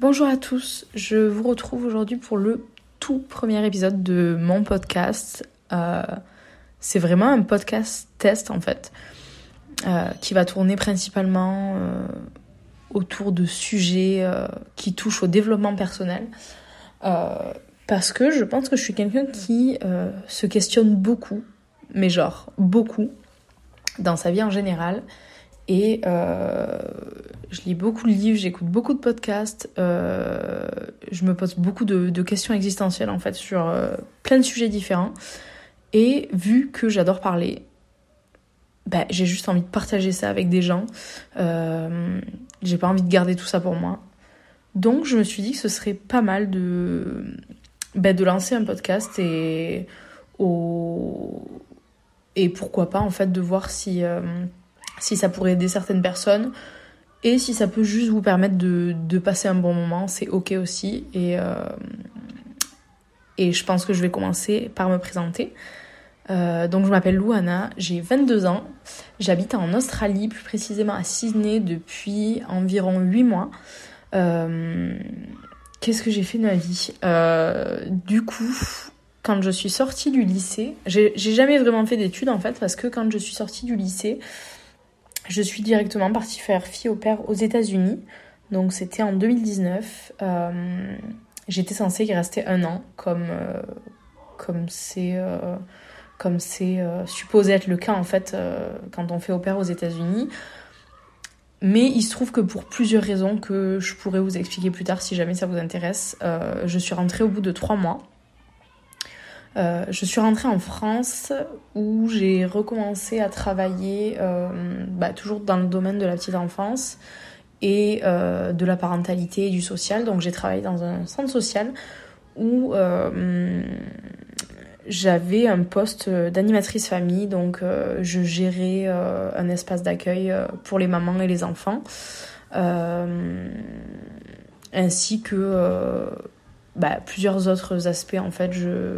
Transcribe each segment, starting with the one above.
Bonjour à tous, je vous retrouve aujourd'hui pour le tout premier épisode de mon podcast. Euh, c'est vraiment un podcast test en fait, euh, qui va tourner principalement euh, autour de sujets qui touchent au développement personnel. parce que je pense que je suis quelqu'un qui se questionne beaucoup, mais genre beaucoup, dans sa vie en général. Et euh, je lis beaucoup de livres, j'écoute beaucoup de podcasts, euh, je me pose beaucoup de, questions existentielles en fait sur euh, plein de sujets différents. Et vu que j'adore parler, bah, j'ai juste envie de partager ça avec des gens. j'ai pas envie de garder tout ça pour moi. Donc je me suis dit que ce serait pas mal de, bah, de lancer un podcast et, au... et pourquoi pas en fait de voir si si ça pourrait aider certaines personnes. Et si ça peut juste vous permettre de, passer un bon moment, c'est ok aussi. Et, euh, et je pense que je vais commencer par me présenter. Euh, donc je m'appelle Louana, j'ai 22 ans, j'habite en Australie, plus précisément à Sydney depuis environ 8 mois. Euh, qu'est-ce que j'ai fait de ma vie? Du coup, quand je suis sortie du lycée, j'ai jamais vraiment fait d'études en fait, parce que quand je suis sortie du lycée, je suis directement partie faire fille au père aux États-Unis. Donc c'était en 2019. Euh, j'étais censée y rester un an, comme euh, c'est euh, supposé être le cas en fait quand on fait au aux États-Unis. Mais il se trouve que pour plusieurs raisons que je pourrais vous expliquer plus tard si jamais ça vous intéresse, je suis rentrée au bout de trois mois. Euh, je suis rentrée en France où j'ai recommencé à travailler euh, bah, toujours dans le domaine de la petite enfance et euh, de la parentalité et du social. Donc j'ai travaillé dans un centre social où j'avais un poste d'animatrice famille. Donc je gérais un espace d'accueil pour les mamans et les enfants. ainsi que bah, plusieurs autres aspects en fait. Je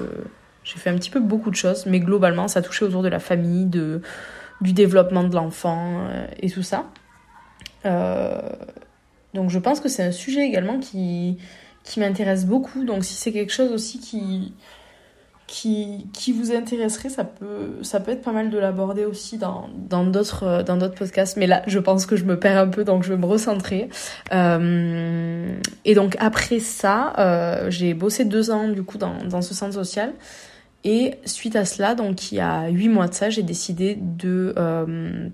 j'ai fait un petit peu beaucoup de choses, mais globalement, ça touchait autour de la famille, de, du développement de l'enfant euh, et tout ça. Euh, donc je pense que c'est un sujet également qui, qui m'intéresse beaucoup. Donc si c'est quelque chose aussi qui, qui, qui vous intéresserait, ça peut, ça peut être pas mal de l'aborder aussi dans, dans, d'autres, dans d'autres podcasts. Mais là, je pense que je me perds un peu, donc je vais me recentrer. Euh, et donc après ça, j'ai bossé deux ans du coup dans, dans ce centre social. Et suite à cela, donc il y a huit mois de ça, j'ai décidé de, euh,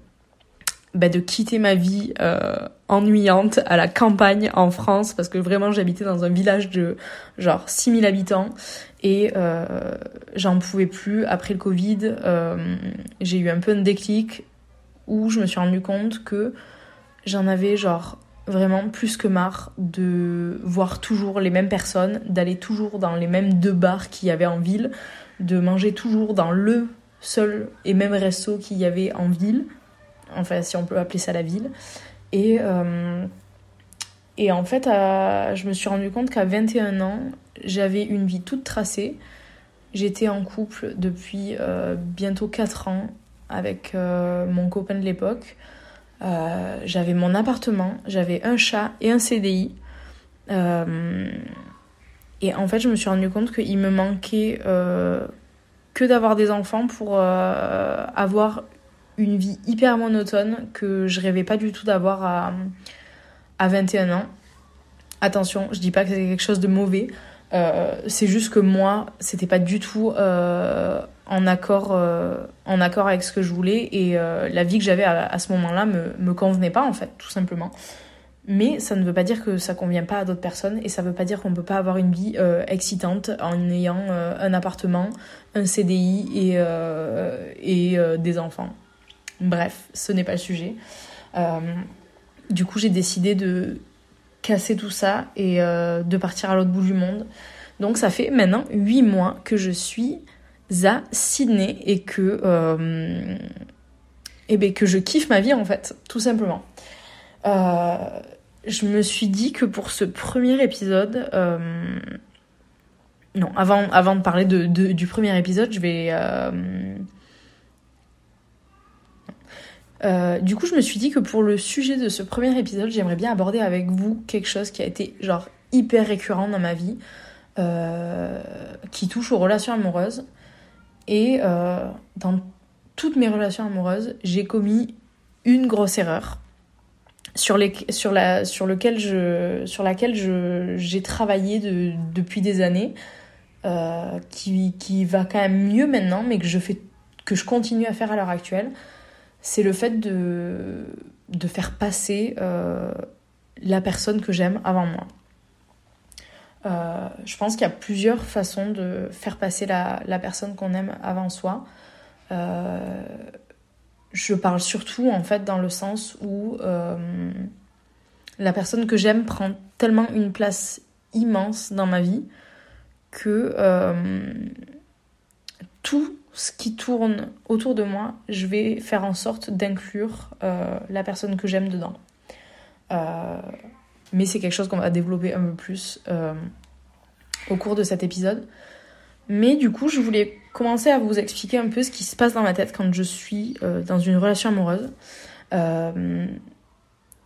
bah, de quitter ma vie euh, ennuyante à la campagne en France parce que vraiment j'habitais dans un village de genre 6000 habitants et euh, j'en pouvais plus. Après le Covid, j'ai eu un peu un déclic où je me suis rendu compte que j'en avais genre vraiment plus que marre de voir toujours les mêmes personnes, d'aller toujours dans les mêmes deux bars qu'il y avait en ville de manger toujours dans le seul et même resto qu'il y avait en ville, enfin si on peut appeler ça la ville. Et, euh, et en fait, je me suis rendu compte qu'à 21 ans, j'avais une vie toute tracée. J'étais en couple depuis euh, bientôt 4 ans avec euh, mon copain de l'époque. j'avais mon appartement, j'avais un chat et un CDI. Et en fait, je me suis rendu compte qu'il me manquait euh, que d'avoir des enfants pour euh, avoir une vie hyper monotone que je rêvais pas du tout d'avoir à, à 21 ans. Attention, je dis pas que c'est quelque chose de mauvais. Euh, c'est juste que moi, c'était pas du tout en accord, en accord avec ce que je voulais et la vie que j'avais à, à, ce moment-là me, me convenait pas en fait, tout simplement. Mais ça ne veut pas dire que ça convient pas à d'autres personnes et ça ne veut pas dire qu'on ne peut pas avoir une vie euh, excitante en ayant euh, un appartement, un CDI et, euh, et des enfants. Bref, ce n'est pas le sujet. du coup, j'ai décidé de casser tout ça et de partir à l'autre bout du monde. Donc ça fait maintenant 8 mois que je suis à Sydney et que, et ben, que je kiffe ma vie en fait, tout simplement. Je me suis dit que pour ce premier épisode, euh, non, avant, de parler du premier épisode, je vais. Euh, euh, du coup, je me suis dit que pour le sujet de ce premier épisode, j'aimerais bien aborder avec vous quelque chose qui a été genre hyper récurrent dans ma vie qui touche aux relations amoureuses. Et dans toutes mes relations amoureuses, j'ai commis une grosse erreur sur, sur, la, sur, lequel je, sur laquelle j'ai travaillé de, depuis des années, euh, qui, qui, va quand même mieux maintenant, mais que je, fais, que je continue à faire à l'heure actuelle, c'est le fait de, de faire passer euh, la personne que j'aime avant moi. Euh, je pense qu'il y a plusieurs façons de faire passer la, la personne qu'on aime avant soi. Je parle surtout en fait dans le sens où euh, la personne que j'aime prend tellement une place immense dans ma vie que euh, tout ce qui tourne autour de moi, je vais faire en sorte d'inclure euh, la personne que j'aime dedans. mais c'est quelque chose qu'on va développer un peu plus au cours de cet épisode. Mais du coup, je voulais commencer à vous expliquer un peu ce qui se passe dans ma tête quand je suis euh, dans une relation amoureuse. Euh,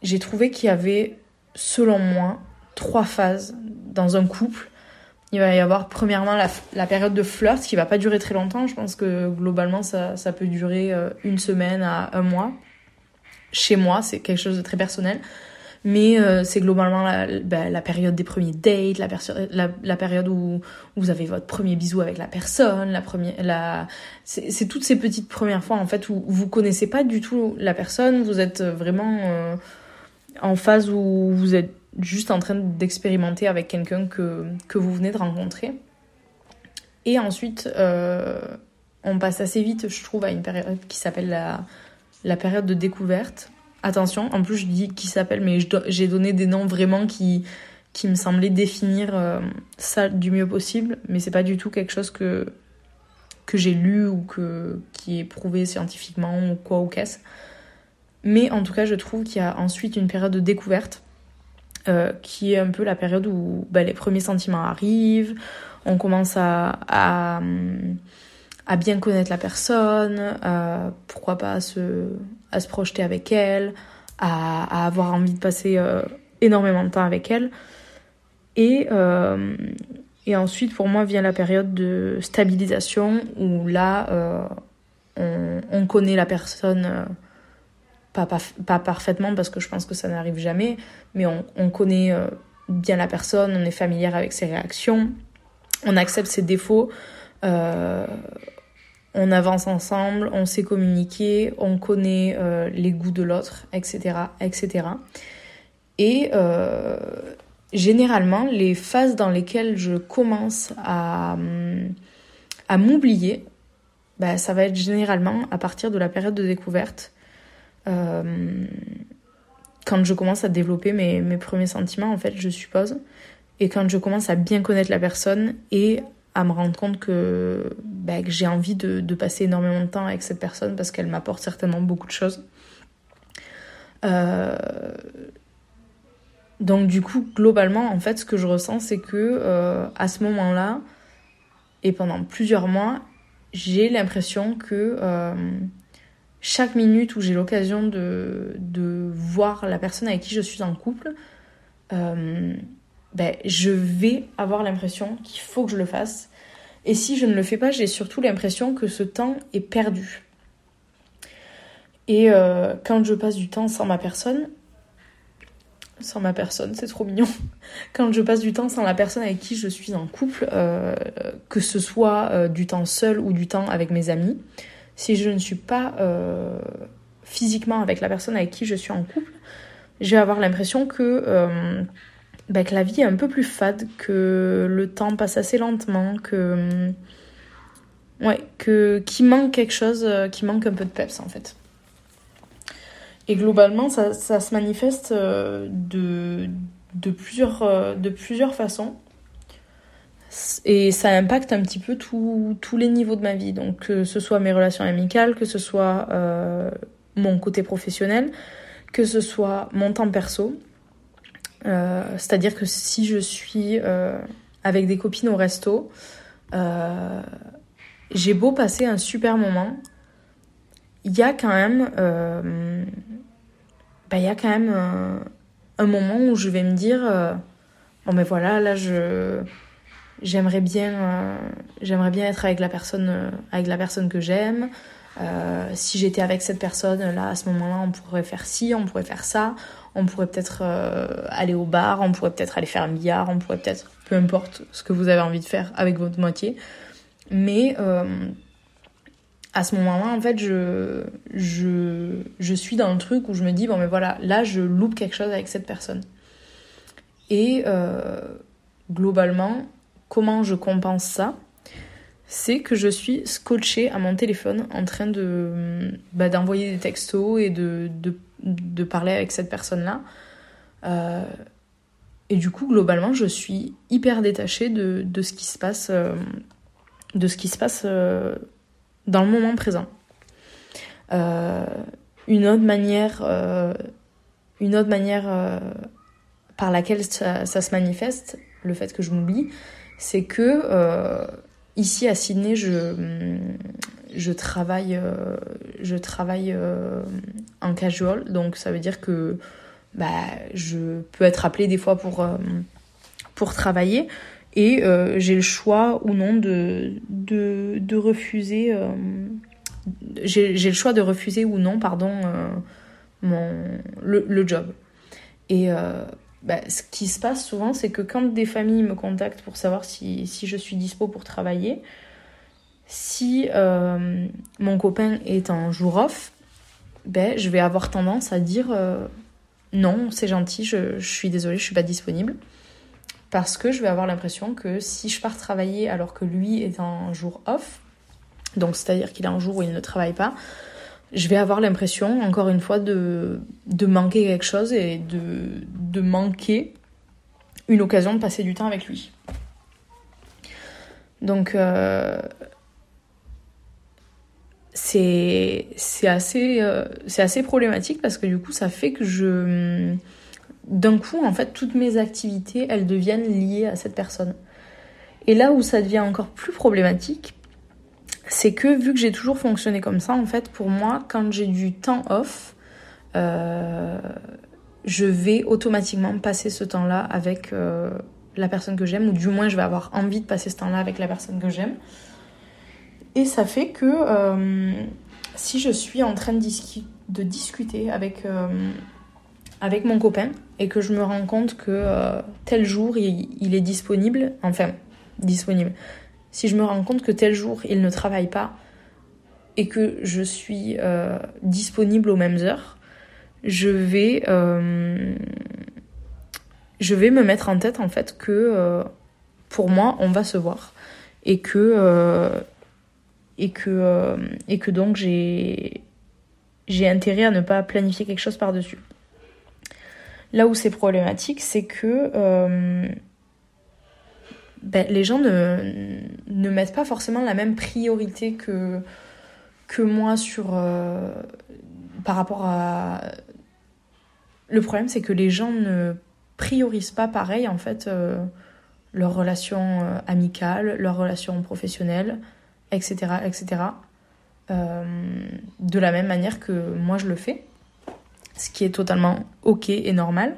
j'ai trouvé qu'il y avait, selon moi, trois phases dans un couple. Il va y avoir premièrement la, période de flirt qui va pas durer très longtemps. Je pense que globalement ça, ça peut durer euh, une semaine à un mois. Chez moi, c'est quelque chose de très personnel mais euh, c'est globalement la, bah, la, période des premiers dates, la, période où, vous avez votre premier bisou avec la personne, la la, c'est toutes ces petites premières fois en fait où vous connaissez pas du tout la personne, vous êtes vraiment euh, en phase où vous êtes juste en train d'expérimenter avec quelqu'un que, que vous venez de rencontrer. Et ensuite, euh, on passe assez vite, je trouve, à une période qui s'appelle la, la période de découverte Attention, en plus je dis qui s'appelle, mais j'ai donné des noms vraiment qui, me semblaient définir euh, ça du mieux possible, mais c'est pas du tout quelque chose que, j'ai lu ou qui est prouvé scientifiquement ou quoi ou qu'est-ce. Mais en tout cas, je trouve qu'il y a ensuite une période de découverte euh, qui est un peu la période où bah, les premiers sentiments arrivent, on commence à, à, bien connaître la personne, euh, pourquoi pas se, à se projeter avec elle, à, avoir envie de passer euh, énormément de temps avec elle. Et, euh, et ensuite, pour moi, vient la période de stabilisation où là, on, on, connaît la personne, pas, pas, pas, parfaitement parce que je pense que ça n'arrive jamais, mais on, on connaît bien la personne, on est familière avec ses réactions, on accepte ses défauts. Euh, on avance ensemble, on sait communiquer, on connaît euh, les goûts de l'autre, etc., etc. Et euh, généralement, les phases dans lesquelles je commence à, m'oublier, bah, ça va être généralement à partir de la période de découverte, euh, quand je commence à développer mes, mes premiers sentiments, en fait, je suppose, et quand je commence à bien connaître la personne et à me rendre compte que, bah, j'ai envie de, passer énormément de temps avec cette personne parce qu'elle m'apporte certainement beaucoup de choses. Euh, donc du coup, globalement, en fait, ce que je ressens, c'est que euh, à ce moment-là, et pendant plusieurs mois, j'ai l'impression que euh, chaque minute où j'ai l'occasion de, voir la personne avec qui je suis en couple, ben, je vais avoir l'impression qu'il faut que je le fasse. Et si je ne le fais pas, j'ai surtout l'impression que ce temps est perdu. Et euh, quand je passe du temps sans ma personne, sans ma personne, c'est trop mignon. Quand je passe du temps sans la personne avec qui je suis en couple, euh, que ce soit euh, du temps seul ou du temps avec mes amis, si je ne suis pas physiquement avec la personne avec qui je suis en couple, je vais avoir l'impression que bah, que la vie est un peu plus fade, que le temps passe assez lentement, que. Ouais, que, qu'il manque quelque chose, euh, qui manque un peu de peps en fait. Et globalement, ça, ça se manifeste euh, de, de, plusieurs, euh, de plusieurs façons. Et ça impacte un petit peu tous les niveaux de ma vie. Donc, que ce soit mes relations amicales, que ce soit mon côté professionnel, que ce soit mon temps perso. Euh, c'est-à-dire que si je suis euh, avec des copines au resto, euh, j'ai beau passer un super moment, il y a quand même, il y a quand même un, moment où je vais me dire, bon mais voilà, là je j'aimerais bien euh, être avec la personne euh, que j'aime. Euh, si j'étais avec cette personne là à ce moment-là, on pourrait faire ci, on pourrait faire ça, on pourrait peut-être aller au bar, on pourrait peut-être aller faire un billard, on pourrait peut-être peu importe ce que vous avez envie de faire avec votre moitié. Mais à ce moment-là, en fait, je, je, je suis dans le truc où je me dis, bon, mais voilà, là, je loupe quelque chose avec cette personne. Et euh, globalement, comment je compense ça? C'est que je suis scotchée à mon téléphone en train de bah, d'envoyer des textos et de, de, parler avec cette personne-là. Euh, et du coup, globalement, je suis hyper détachée de, ce qui se passe, euh, de ce qui se passe dans le moment présent. Euh, une autre manière, euh, une autre manière euh, par laquelle ça, se manifeste, le fait que je m'oublie, c'est que ici à Sydney, je, je travaille, je travaille en casual, donc ça veut dire que bah, je peux être appelée des fois pour, pour travailler et euh, j'ai le choix ou non de, de, refuser euh, j'ai le choix de refuser ou non pardon euh, mon le, le, job. Et bah, ce qui se passe souvent c'est que quand des familles me contactent pour savoir si, si je suis dispo pour travailler si mon copain est en jour off ben, je vais avoir tendance à dire non c'est gentil je, suis désolée je suis pas disponible parce que je vais avoir l'impression que si je pars travailler alors que lui est un jour off, donc c'est-à-dire qu'il a un jour où il ne travaille pas, je vais avoir l'impression, encore une fois, de, manquer quelque chose et de, de manquer une occasion de passer du temps avec lui. Donc, euh, c'est assez, euh, c'est assez problématique parce que du coup, ça fait que je d'un coup, en fait, toutes mes activités, elles deviennent liées à cette personne. Et là où ça devient encore plus problématique, c'est que vu que j'ai toujours fonctionné comme ça, en fait, pour moi, quand j'ai du temps off, euh, je vais automatiquement passer ce temps-là avec euh, la personne que j'aime, ou du moins je vais avoir envie de passer ce temps-là avec la personne que j'aime. Et ça fait que euh, si je suis en train de, discuter avec avec mon copain et que je me rends compte que euh, tel jour il, est disponible, enfin disponible. Si je me rends compte que tel jour il ne travaille pas et que je suis euh, disponible aux mêmes heures, euh, je vais me mettre en tête en fait que pour moi on va se voir et que et que et que donc j'ai intérêt à ne pas planifier quelque chose par dessus. Là où c'est problématique, c'est que euh, ben, les gens ne, ne, mettent pas forcément la même priorité que, que moi sur, euh, par rapport à... Le problème, c'est que les gens ne priorisent pas pareil, en fait, euh, leurs relations amicales, leurs relations professionnelles, etc., etc., de la même manière que moi je le fais ce qui est totalement ok et normal.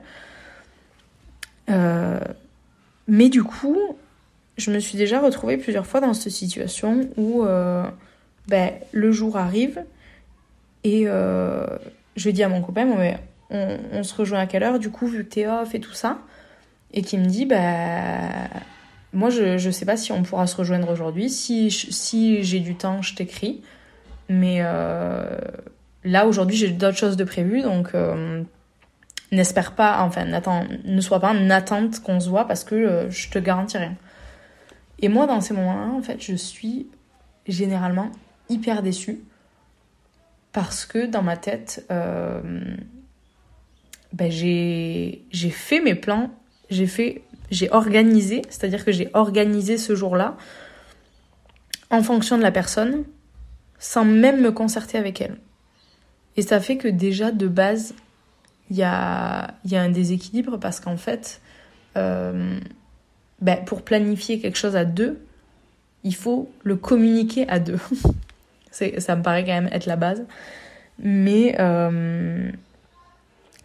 Euh, mais du coup, je me suis déjà retrouvée plusieurs fois dans cette situation où euh, ben, le jour arrive et euh, je dis à mon copain, on, se rejoint à quelle heure du coup vu que t'es off et tout ça Et qui me dit, bah, moi je, je sais pas si on pourra se rejoindre aujourd'hui. Si, si j'ai du temps, je t'écris. Mais Là, aujourd'hui, j'ai d'autres choses de prévues, donc euh, n'espère pas, enfin, ne sois pas en attente qu'on se voit parce que euh, je te garantis rien. Et moi, dans ces moments-là, en fait, je suis généralement hyper déçue parce que dans ma tête, euh, ben, j'ai fait mes plans, j'ai fait, j'ai organisé, c'est-à-dire que j'ai organisé ce jour-là en fonction de la personne sans même me concerter avec elle. Et ça fait que déjà de base, il y a, un déséquilibre parce qu'en fait, euh, ben, pour planifier quelque chose à deux, il faut le communiquer à deux. ça me paraît quand même être la base. Mais euh,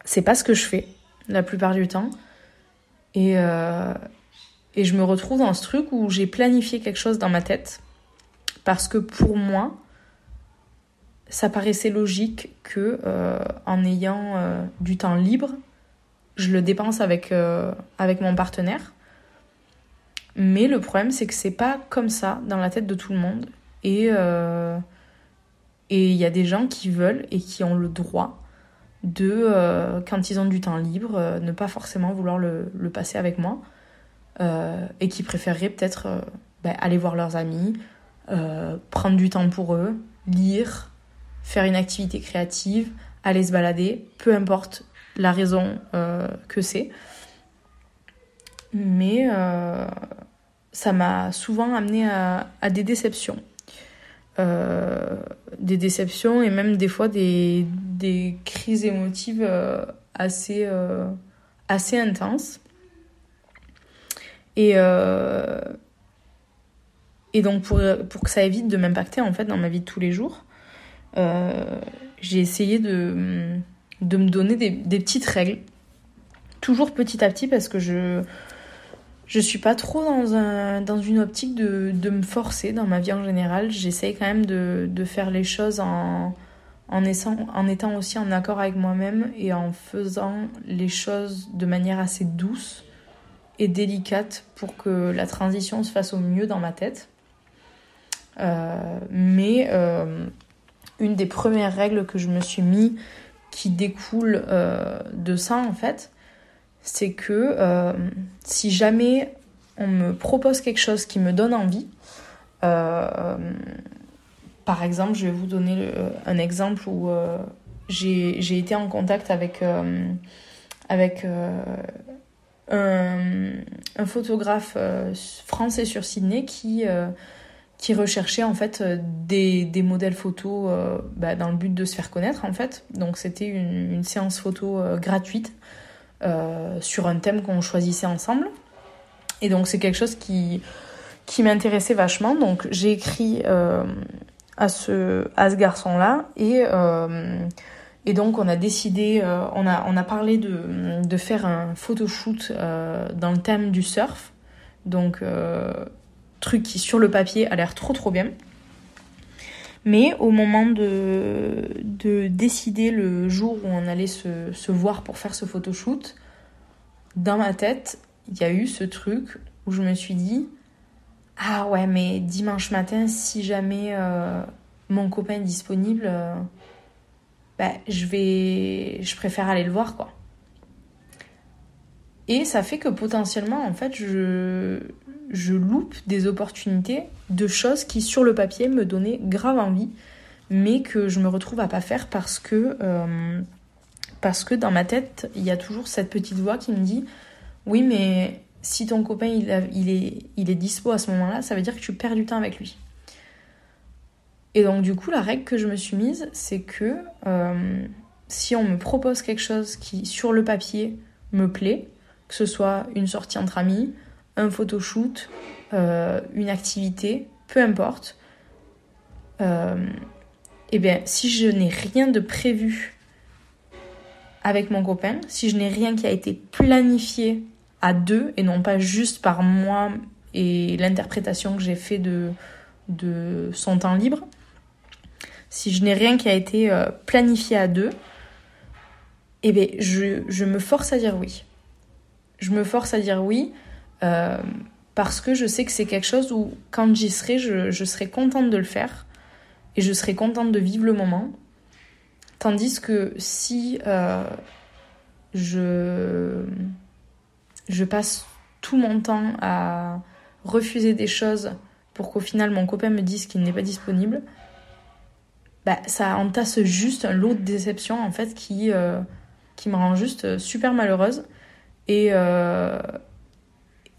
c'est pas ce que je fais la plupart du temps. Et, et je me retrouve dans ce truc où j'ai planifié quelque chose dans ma tête. Parce que pour moi, ça paraissait logique que en ayant du temps libre, je le dépense avec, mon partenaire. Mais le problème, c'est que c'est pas comme ça dans la tête de tout le monde. Euh, et il y a des gens qui veulent et qui ont le droit de, euh, quand ils ont du temps libre, euh, ne pas forcément vouloir le, passer avec moi. et qui préféreraient peut-être ben, aller voir leurs amis, prendre du temps pour eux, lire, faire une activité créative, aller se balader, peu importe la raison que c'est. Mais ça m'a souvent amené à, des déceptions. Euh, des déceptions et même des fois des, crises émotives euh, assez, euh, assez intenses. Et, et donc pour, pour que ça évite de m'impacter en fait dans ma vie de tous les jours, j'ai essayé de, de me donner des, des petites règles, toujours petit à petit parce que je, je suis pas trop dans, un, dans une optique de, de me forcer dans ma vie en général. J'essaye quand même de, de, faire les choses en, en, étant aussi en accord avec moi-même et en faisant les choses de manière assez douce et délicate pour que la transition se fasse au mieux dans ma tête. Euh, mais euh, une des premières règles que je me suis mis qui découle euh, de ça en fait, c'est que si jamais on me propose quelque chose qui me donne envie, par exemple, je vais vous donner un exemple où euh, j'ai été en contact avec, avec un, photographe français sur Sydney qui, qui recherchait en fait des, des modèles photos bah, dans le but de se faire connaître en fait. Donc c'était une, séance photo gratuite euh, sur un thème qu'on choisissait ensemble. Et donc c'est quelque chose qui, qui m'intéressait vachement. Donc j'ai écrit euh, à, ce, à ce garçon-là et, euh, et donc on a décidé, on, a, on a parlé de, de faire un photoshoot dans le thème du surf. Donc truc qui sur le papier a l'air trop trop bien. Mais au moment de, de décider le jour où on allait se, se voir pour faire ce photoshoot, dans ma tête, il y a eu ce truc où je me suis dit Ah ouais, mais dimanche matin, si jamais euh, mon copain est disponible, euh, bah, je vais. Je préfère aller le voir, quoi. Et ça fait que potentiellement, en fait, je, je loupe des opportunités de choses qui, sur le papier, me donnaient grave envie, mais que je me retrouve à pas faire parce que, euh, parce que dans ma tête, il y a toujours cette petite voix qui me dit Oui, mais si ton copain il, est, dispo à ce moment-là, ça veut dire que tu perds du temps avec lui. Et donc, du coup, la règle que je me suis mise, c'est que euh, si on me propose quelque chose qui, sur le papier, me plaît, que ce soit une sortie entre amis, un photoshoot, euh, une activité, peu importe. Euh, eh bien, si je n'ai rien de prévu avec mon copain, si je n'ai rien qui a été planifié à deux et non pas juste par moi et l'interprétation que j'ai fait de, son temps libre, si je n'ai rien qui a été euh, planifié à deux, eh bien, je, me force à dire oui. Je me force à dire oui euh, parce que je sais que c'est quelque chose où, quand j'y serai, je, je, serai contente de le faire et je serai contente de vivre le moment. Tandis que si euh, je, je passe tout mon temps à refuser des choses pour qu'au final mon copain me dise qu'il n'est pas disponible, bah, ça entasse juste un lot de déception en fait qui, euh, qui me rend juste super malheureuse. Et, euh,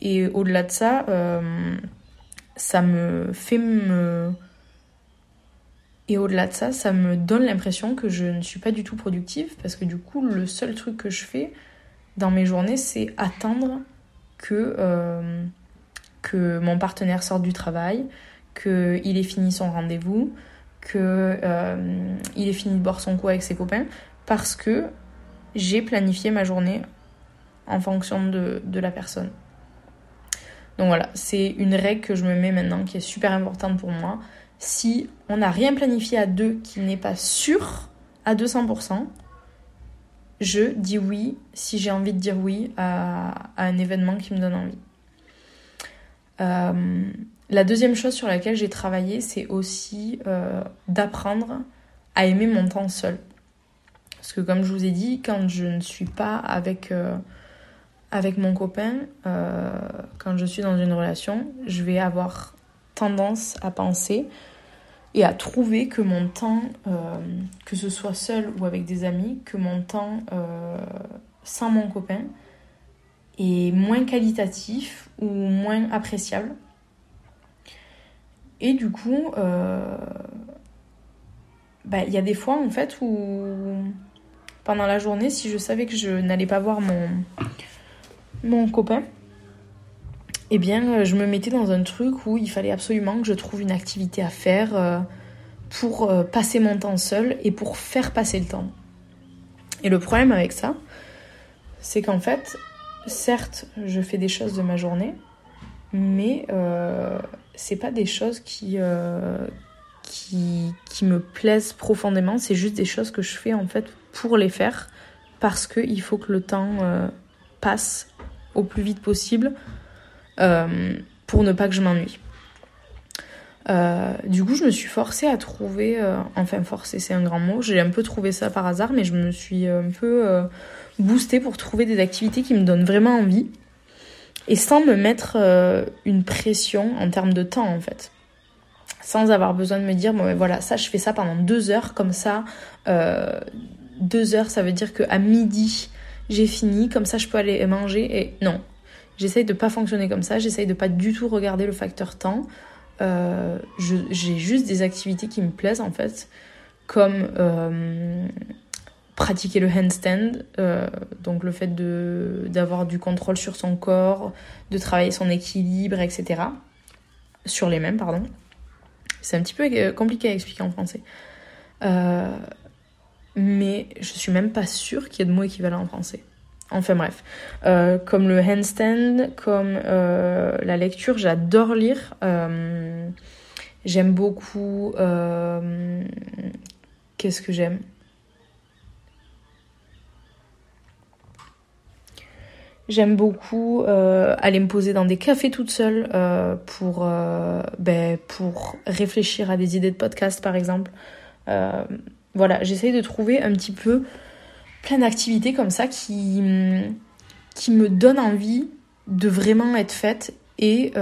et au-delà de ça, euh, ça me fait me... Et au-delà de ça, ça me donne l'impression que je ne suis pas du tout productive parce que du coup, le seul truc que je fais dans mes journées, c'est attendre que, euh, que mon partenaire sorte du travail, qu'il ait fini son rendez-vous, qu'il euh, ait fini de boire son coup avec ses copains parce que j'ai planifié ma journée en fonction de, de la personne. Donc voilà, c'est une règle que je me mets maintenant qui est super importante pour moi. Si on n'a rien planifié à deux qui n'est pas sûr à 200%, je dis oui si j'ai envie de dire oui à, un événement qui me donne envie. Euh, la deuxième chose sur laquelle j'ai travaillé, c'est aussi euh, d'apprendre à aimer mon temps seul. Parce que comme je vous ai dit, quand je ne suis pas avec, euh, avec mon copain, quand je suis dans une relation, je vais avoir tendance à penser et à trouver que mon temps, que ce soit seul ou avec des amis, que mon temps sans mon copain est moins qualitatif ou moins appréciable. Et du coup, euh, bah, il y a des fois en fait où pendant la journée, si je savais que je n'allais pas voir mon, mon copain, eh bien, je me mettais dans un truc où il fallait absolument que je trouve une activité à faire euh, pour euh, passer mon temps seul et pour faire passer le temps. Et le problème avec ça, c'est qu'en fait, certes, je fais des choses de ma journée, mais euh, c'est pas des choses qui, euh, qui, me plaisent profondément, c'est juste des choses que je fais en fait pour les faire, parce qu'il faut que le temps euh, passe au plus vite possible euh, pour ne pas que je m'ennuie. du coup, je me suis forcée à trouver, enfin forcée, c'est un grand mot, j'ai un peu trouvé ça par hasard, mais je me suis un peu boostée pour trouver des activités qui me donnent vraiment envie et sans me mettre euh, une pression en termes de temps en fait. Sans avoir besoin de me dire, voilà, ça, je fais ça pendant deux heures, comme ça, euh, deux heures, ça veut dire qu'à midi, j'ai fini, comme ça, je peux aller manger. Et non, j'essaye de pas fonctionner comme ça, j'essaye de pas du tout regarder le facteur temps. Euh, j'ai juste des activités qui me plaisent en fait, comme pratiquer le handstand, euh, donc le fait d'avoir du contrôle sur son corps, de travailler son équilibre, etc. Sur les mêmes, pardon. C'est un petit peu euh, compliqué à expliquer en français. Euh, mais je suis même pas sûre qu'il y ait de mots équivalents en français. Enfin bref, comme le handstand, comme la lecture, j'adore lire. j'aime beaucoup. Qu'est-ce que j'aime? J'aime beaucoup euh, aller me poser dans des cafés toute seule euh, pour, euh, ben, pour réfléchir à des idées de podcast par exemple. voilà, j'essaye de trouver un petit peu plein d'activités comme ça qui, qui me donnent envie de vraiment être faites et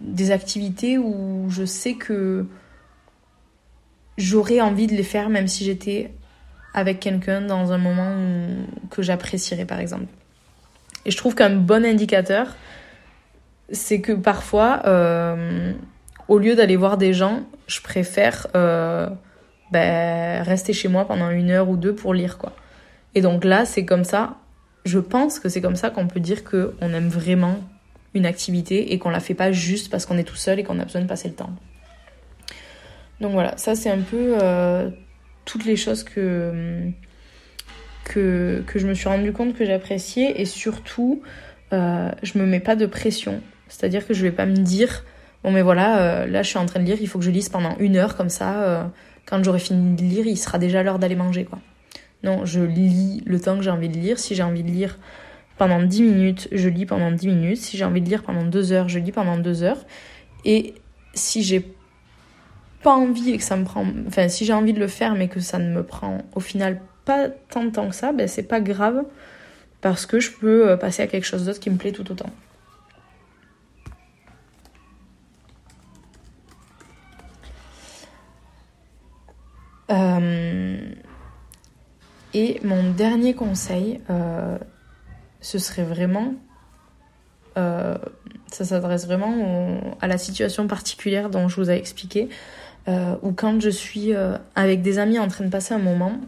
des activités où je sais que j'aurais envie de les faire même si j'étais avec quelqu'un dans un moment que j'apprécierais par exemple. Et je trouve qu'un bon indicateur, c'est que parfois, euh, au lieu d'aller voir des gens, je préfère euh, ben, rester chez moi pendant une heure ou deux pour lire, quoi. Et donc là, c'est comme ça, je pense que c'est comme ça qu'on peut dire qu'on aime vraiment une activité et qu'on la fait pas juste parce qu'on est tout seul et qu'on a besoin de passer le temps. Donc voilà, ça c'est un peu euh, toutes les choses que je me suis rendu compte que j'appréciais et surtout, euh, je me mets pas de pression. C'est-à-dire que je vais pas me dire, bon mais voilà, euh, là je suis en train de lire, il faut que je lise pendant une heure comme ça, quand j'aurai fini de lire, il sera déjà l'heure d'aller manger quoi. Non, je lis le temps que j'ai envie de lire. Si j'ai envie de lire pendant 10 minutes, je lis pendant 10 minutes. Si j'ai envie de lire pendant 2 heures, je lis pendant 2 heures. Et si j'ai pas envie et que ça me prend. Enfin, si j'ai envie de le faire mais que ça ne me prend au final pas tant de temps que ça, ben c'est pas grave parce que je peux euh, passer à quelque chose d'autre qui me plaît tout autant. Et mon dernier conseil, euh, ce serait vraiment, ça s'adresse vraiment à la situation particulière dont je vous ai expliqué, où quand je suis avec des amis en train de passer un moment,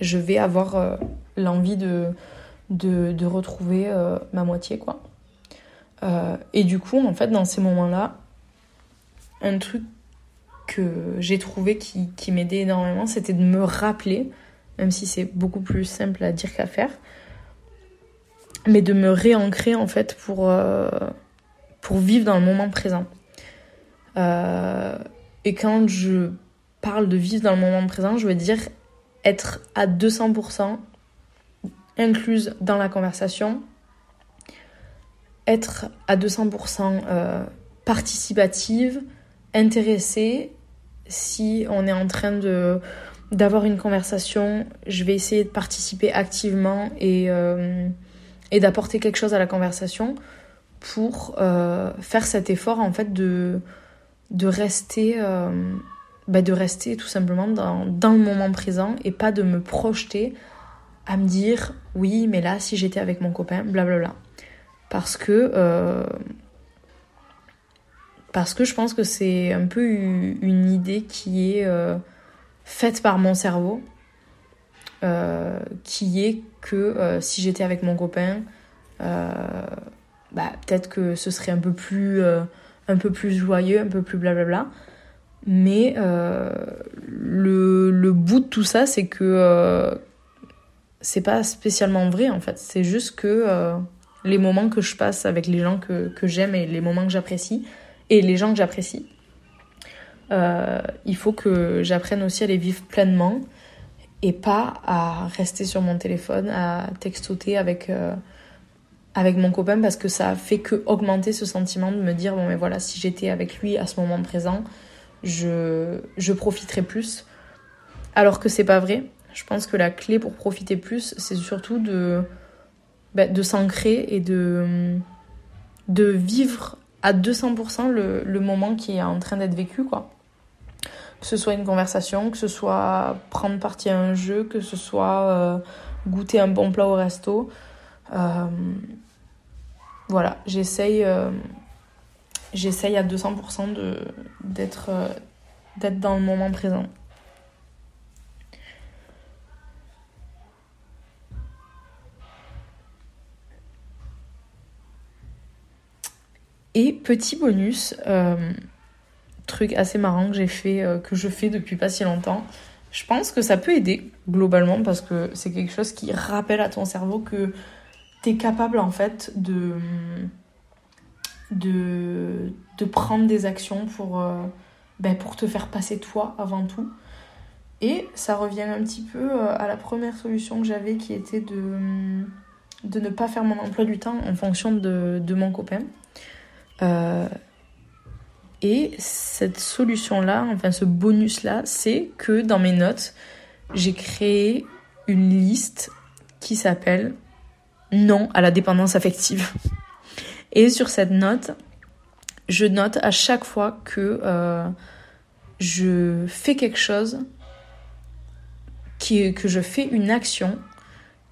je vais avoir euh, l'envie de, de, retrouver euh, ma moitié, quoi. Euh, et du coup, en fait, dans ces moments-là, un truc que j'ai trouvé qui, m'aidait énormément, c'était de me rappeler, même si c'est beaucoup plus simple à dire qu'à faire, mais de me réancrer en fait pour, euh, pour vivre dans le moment présent. Euh, et quand je parle de vivre dans le moment présent, je veux dire être à 200% incluse dans la conversation, être à 200% euh, participative, intéressée. Si on est en train de d'avoir une conversation, je vais essayer de participer activement et, euh, et d'apporter quelque chose à la conversation pour euh, faire cet effort en fait de, de rester bah, de rester tout simplement dans, dans, le moment présent et pas de me projeter à me dire oui mais là si j'étais avec mon copain blablabla. Parce que euh, parce que je pense que c'est un peu une idée qui est euh, faite par mon cerveau euh, qui est que si j'étais avec mon copain bah, peut-être que ce serait un peu plus un peu plus joyeux un peu plus blablabla. Mais le, le, bout de tout ça c'est que c'est pas spécialement vrai en fait. C'est juste que les moments que je passe avec les gens que, que j'aime et les moments que j'apprécie et les gens que j'apprécie. Euh, il faut que j'apprenne aussi à les vivre pleinement et pas à rester sur mon téléphone, à textoter avec, euh, avec mon copain parce que ça fait que augmenter ce sentiment de me dire bon mais voilà si j'étais avec lui à ce moment présent je, je profiterais plus alors que c'est pas vrai je pense que la clé pour profiter plus c'est surtout de bah, de s'ancrer et de, de vivre à 200% le, moment qui est en train d'être vécu, quoi. Que ce soit une conversation, que ce soit prendre partie à un jeu, que ce soit euh, goûter un bon plat au resto. Euh, voilà, j'essaye euh, à 200% d'être d'être dans le moment présent. Et petit bonus, euh, truc assez marrant que j'ai fait, euh, que je fais depuis pas si longtemps. Je pense que ça peut aider globalement parce que c'est quelque chose qui rappelle à ton cerveau que tu es capable en fait de, prendre des actions pour, euh, ben, pour te faire passer toi avant tout. Et ça revient un petit peu à la première solution que j'avais qui était de, ne pas faire mon emploi du temps en fonction de mon copain. Euh, et cette solution-là, enfin ce bonus-là, c'est que dans mes notes, j'ai créé une liste qui s'appelle Non à la dépendance affective. Et sur cette note, je note à chaque fois que euh, je fais quelque chose, que je fais une action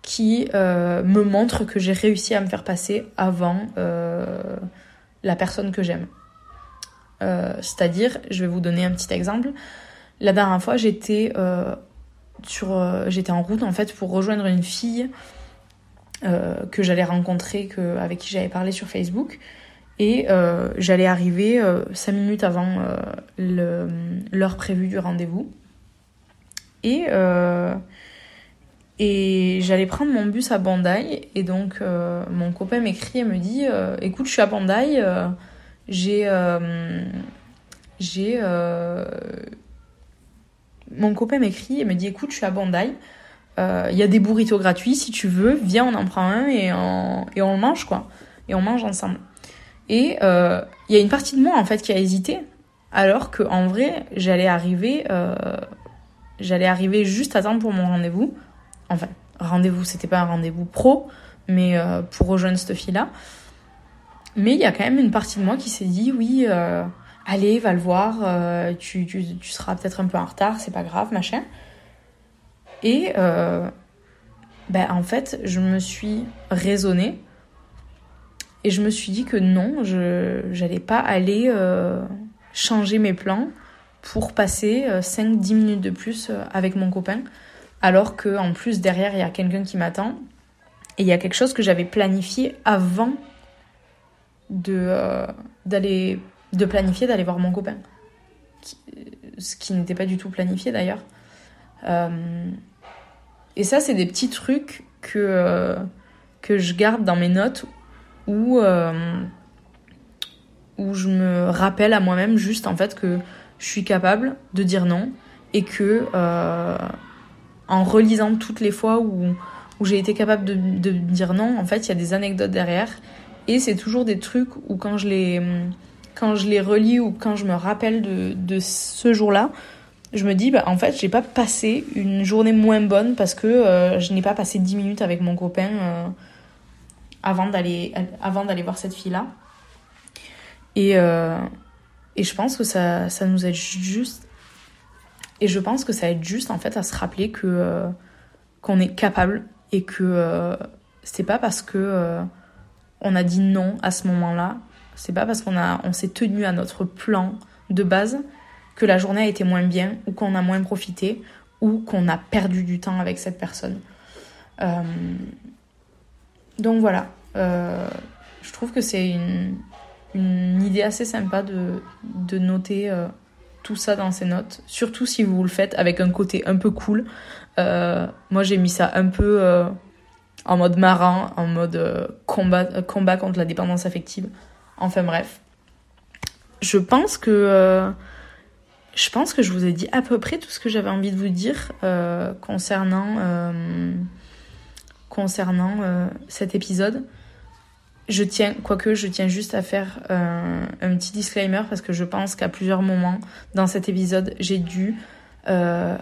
qui euh, me montre que j'ai réussi à me faire passer avant la personne que j'aime. Euh, c'est-à-dire, je vais vous donner un petit exemple. La dernière fois, j'étais euh, euh, en route en fait pour rejoindre une fille que j'allais rencontrer, que, avec qui j'avais parlé sur Facebook, et j'allais arriver cinq minutes avant l'heure prévue du rendez-vous. Et et j'allais prendre mon bus à Bandai. Et donc, euh, mon copain m'écrit et me dit euh, Écoute, je suis à Bandai. Euh, j'ai. j'ai. Mon copain m'écrit et me dit Écoute, je suis à Bandai. Il y a des burritos gratuits. Si tu veux, viens, on en prend un et on, et on le mange, quoi. Et on mange ensemble. Et il y a une partie de moi, en fait, qui a hésité. Alors qu'en vrai, j'allais arriver. j'allais arriver juste à temps pour mon rendez-vous enfin, rendez-vous, c'était pas un rendez-vous pro, mais euh, pour rejoindre cette fille-là. Mais il y a quand même une partie de moi qui s'est dit, oui, euh, allez, va le voir, euh, tu, tu, tu, seras peut-être un peu en retard, c'est pas grave, machin. Et ben, en fait, je me suis raisonnée et je me suis dit que non, je n'allais pas aller changer mes plans pour passer 5-10 minutes de plus avec mon copain alors que en plus derrière il y a quelqu'un qui m'attend. Et il y a quelque chose que j'avais planifié avant de euh, d'aller de planifier d'aller voir mon copain. Ce qui n'était pas du tout planifié d'ailleurs. Euh, et ça c'est des petits trucs que euh, que je garde dans mes notes où, où je me rappelle à moi-même juste en fait que je suis capable de dire non et que en relisant toutes les fois où, j'ai été capable de, dire non, en fait, il y a des anecdotes derrière. Et c'est toujours des trucs où quand je les, relis ou quand je me rappelle de, ce jour-là, je me dis, bah, en fait, j'ai pas passé une journée moins bonne parce que euh, je n'ai pas passé 10 minutes avec mon copain euh, avant d'aller voir cette fille-là. Et, euh, je pense que ça, ça nous aide juste et je pense que ça aide juste en fait à se rappeler que euh, qu'on est capable et que euh, c'est pas parce que euh, on a dit non à ce moment-là, c'est pas parce qu'on a on s'est tenu à notre plan de base que la journée a été moins bien ou qu'on a moins profité ou qu'on a perdu du temps avec cette personne. donc voilà, je trouve que c'est une, une, idée assez sympa de, de noter tout ça dans ses notes, surtout si vous le faites avec un côté un peu cool. Euh, moi, j'ai mis ça un peu euh, en mode marin, en mode euh, combat, combat contre la dépendance affective. Enfin bref. Je pense que je pense que je vous ai dit à peu près tout ce que j'avais envie de vous dire concernant concernant cet épisode. Je tiens, quoique je tiens juste à faire euh, un petit disclaimer parce que je pense qu'à plusieurs moments dans cet épisode, j'ai dû euh,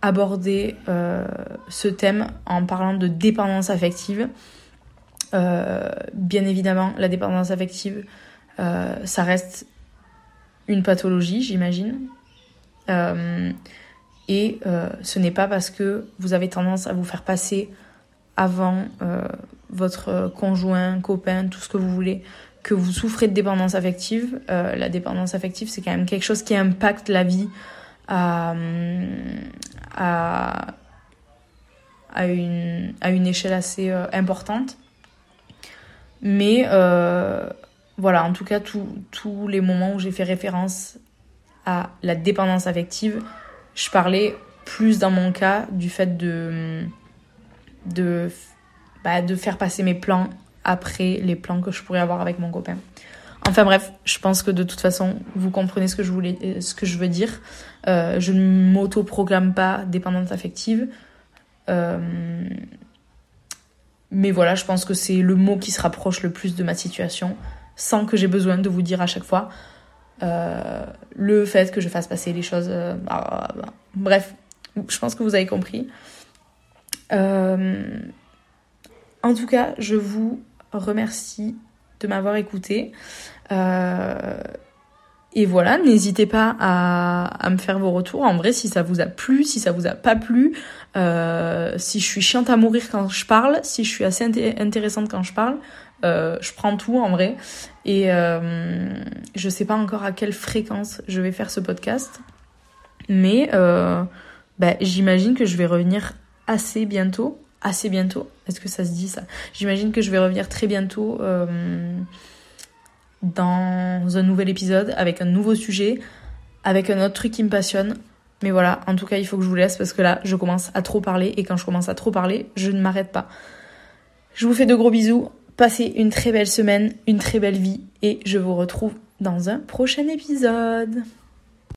aborder euh, ce thème en parlant de dépendance affective. bien évidemment, la dépendance affective, ça reste une pathologie, j'imagine. et ce n'est pas parce que vous avez tendance à vous faire passer avant votre conjoint, copain, tout ce que vous voulez, que vous souffrez de dépendance affective. Euh, la dépendance affective, c'est quand même quelque chose qui impacte la vie à, à, une, à une échelle assez euh, importante. Mais euh, voilà, en tout cas, tous les moments où j'ai fait référence à la dépendance affective, je parlais plus dans mon cas du fait de, de bah, de faire passer mes plans après les plans que je pourrais avoir avec mon copain. Enfin bref, je pense que de toute façon, vous comprenez ce que je, voulais, euh, ce que je veux dire. Euh, je ne m'auto-programme pas dépendante affective. Euh, mais voilà, je pense que c'est le mot qui se rapproche le plus de ma situation, sans que j'ai besoin de vous dire à chaque fois le fait que je fasse passer les choses. Bah, bah. Bref, je pense que vous avez compris. En tout cas, je vous remercie de m'avoir écouté. Euh, et voilà, n'hésitez pas à, me faire vos retours. En vrai, si ça vous a plu, si ça vous a pas plu, euh, si je suis chiante à mourir quand je parle, si je suis assez intéressante quand je parle, euh, je prends tout en vrai. Et je sais pas encore à quelle fréquence je vais faire ce podcast, mais bah, j'imagine que je vais revenir assez bientôt assez bientôt. Est-ce que ça se dit ça? J'imagine que je vais revenir très bientôt euh, dans un nouvel épisode avec un nouveau sujet, avec un autre truc qui me passionne. Mais voilà, en tout cas, il faut que je vous laisse parce que là, je commence à trop parler et quand je commence à trop parler, je ne m'arrête pas. Je vous fais de gros bisous. Passez une très belle semaine, une très belle vie et je vous retrouve dans un prochain épisode.